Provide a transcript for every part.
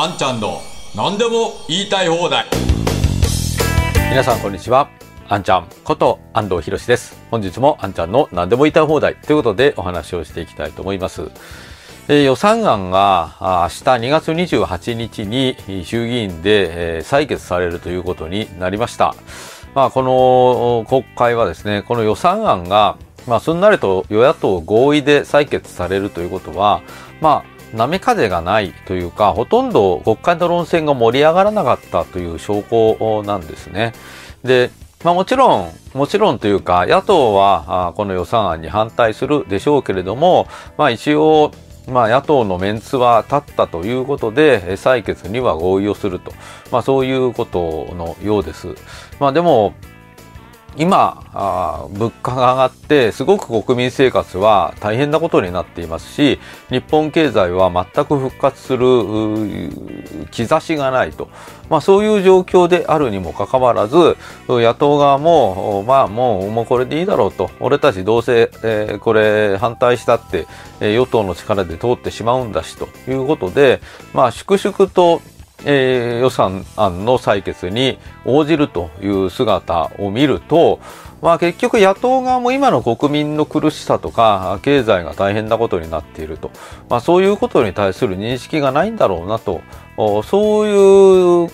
あんちゃんの何でも言いたい放題皆さんこんにちは。あんちゃんこと安藤博です。本日もあんちゃんの何でも言いたい放題ということでお話をしていきたいと思います。えー予算案が明日2月28日に衆議院で、えー採決されるということになりました。まあ、この国会はですね、この予算案が、まあ、すんなりと与野党合意で採決されるということは、まあ、波風がないというか、ほとんど国会の論戦が盛り上がらなかったという証拠なんですね。で、まあもちろん、もちろんというか、野党はあこの予算案に反対するでしょうけれども、まあ一応、まあ野党のメンツは立ったということで、採決には合意をすると。まあそういうことのようです。まあでも、今あ物価が上がってすごく国民生活は大変なことになっていますし日本経済は全く復活する兆しがないと、まあ、そういう状況であるにもかかわらず野党側もまあもうもうこれでいいだろうと。俺たちどうせ、えーこれ反対したって、えー与党の力で通ってしまうんだしということでまあ粛々とえー予算案の採決に応じるという姿を見ると、まあ結局野党側も今の国民の苦しさとか経済が大変なことになっていると、まあそういうことに対する認識がないんだろうなと、そういう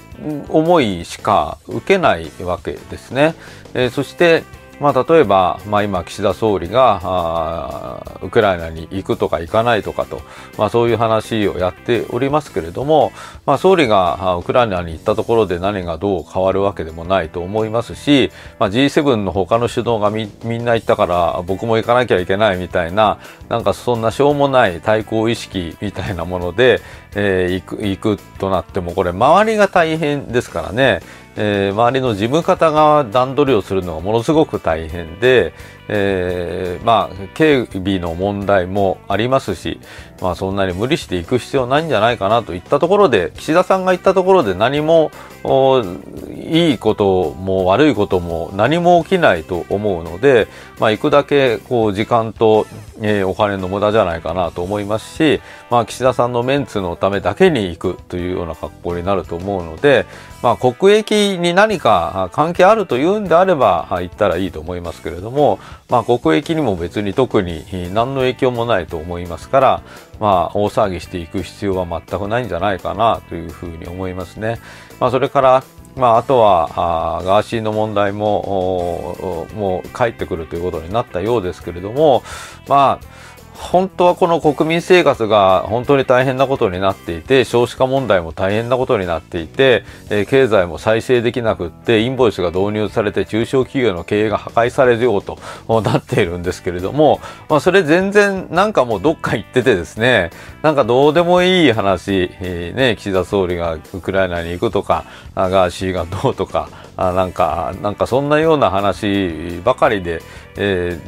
思いしか受けないわけですね。えーそして、まあ、例えば、まあ、今、岸田総理があウクライナに行くとか行かないとかと、まあ、そういう話をやっておりますけれども、まあ、総理がウクライナに行ったところで何がどう変わるわけでもないと思いますし、まあ、G7 の他の首脳がみみんな行ったから僕も行かなきゃいけないみたいな、なんかそんなしょうもない対抗意識みたいなもので、えー行く行くとなっても、これ周りが大変ですからね、えー周りの事務方が段取りをするのがものすごく大変で、えーまあ、警備の問題もありますし、まあ、そんなに無理していく必要ないんじゃないかなといったところで、岸田さんが言ったところで何も、いいことも悪いことも何も起きないと思うので、まあ、行くだけ、こう、時間と、えーお金の無駄じゃないかなと思いますし、まあ、岸田さんのメンツのためだけに行くというような格好になると思うので、まあ、国益に何か関係あるというんであれば行ったらいいと思いますけれども、まあ、国益にも別に特に何の影響もないと思いますから、まあ、大騒ぎしていく必要は全くないんじゃないかなというふうに思いますね。まあ、それからまあ、あとはあーガーシーの問題もおおもう帰ってくるということになったようですけれども、まあ、本当はこの国民生活が本当に大変なことになっていて、少子化問題も大変なことになっていて、え経済も再生できなくって、インボイスが導入されて中小企業の経営が破壊されるようと なっているんですけれども、まあそれ全然なんかもうどっか行っててですね、なんかどうでもいい話、えーね、岸田総理がウクライナに行くとか、ガーシーがどうとか、あなんか、なんかそんなような話ばかりで、え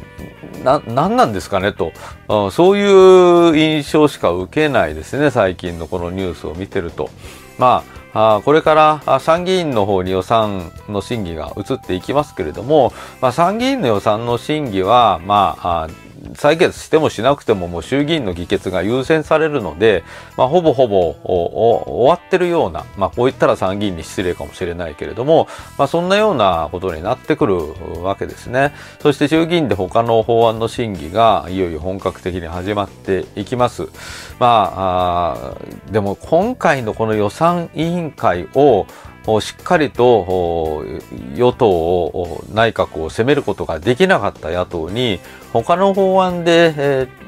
ーな、なんなんですかねと、あそういう印象しか受けないですね、最近のこのニュースを見てると。まあ、あこれから参議院の方に予算の審議が移っていきますけれども、まあ、参議院の予算の審議は、まあ、あ採決してもしなくてももう衆議院の議決が優先されるので、まあ、ほぼほぼおお終わってるような、まあ、こう言ったら参議院に失礼かもしれないけれども、まあ、そんなようなことになってくるわけですね。そして衆議院で他の法案の審議がいよいよ本格的に始まっていきます。まあ、あでも今回のこの予算委員会をしっかりと与党を内閣を攻めることができなかった野党に他の法案で、えー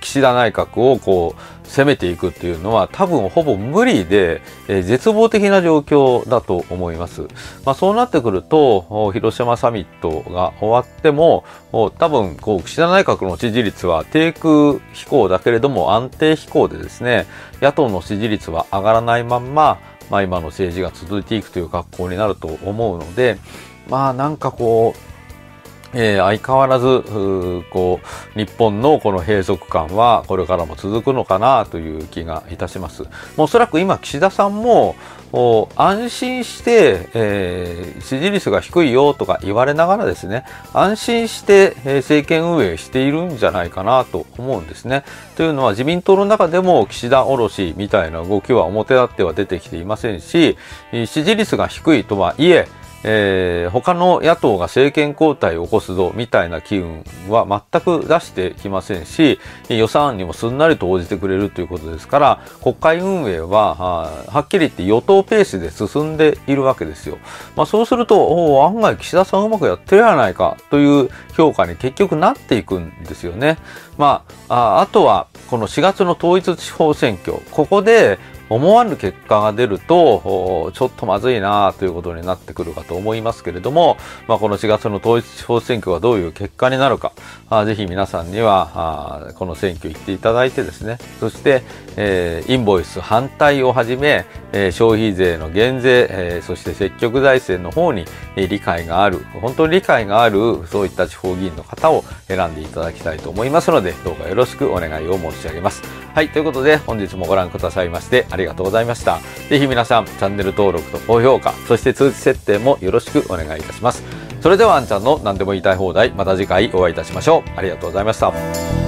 岸田内閣をこう攻めていくっていうのは多分ほぼ無理で、えー絶望的な状況だと思います。まあ、そうなってくると広島サミットが終わっても多分こう岸田内閣の支持率は低空飛行だけれども安定飛行でですね野党の支持率は上がらないまんま、まあ、今の政治が続いていくという格好になると思うのでまあなんかこうえー、相変わらず、こう、日本のこの閉塞感はこれからも続くのかなという気がいたします。もうおそらく今岸田さんも、安心して、えー、支持率が低いよとか言われながらですね、安心して、えー、政権運営しているんじゃないかなと思うんですね。というのは自民党の中でも岸田おろしみたいな動きは表立っては出てきていませんし、支持率が低いとはいえ、えー、他の野党が政権交代を起こすぞみたいな機運は全く出してきませんし予算案にもすんなりと応じてくれるということですから国会運営ははっきり言って与党ペースで進んでいるわけですよ。まあ、そうすると案外岸田さんうまくやってるやないかという評価に結局なっていくんですよね。まあ、ああとはこの4月の統一地方選挙ここで思わぬ結果が出ると、ちょっとまずいなということになってくるかと思いますけれども、まあ、この4月の統一地方選挙がどういう結果になるか、あぜひ皆さんにはあこの選挙行っていただいてですね、そして、えー、インボイス反対をはじめ、えー、消費税の減税、えー、そして積極財政の方に、理解がある、本当に理解がある、そういった地方議員の方を選んでいただきたいと思いますので、どうかよろしくお願いを申し上げます。はい、ということで本日もご覧くださいましてありがとうございました。ぜひ皆さんチャンネル登録と高評価、そして通知設定もよろしくお願いいたします。それではあんちゃんの何でも言いたい放題、また次回お会いいたしましょう。ありがとうございました。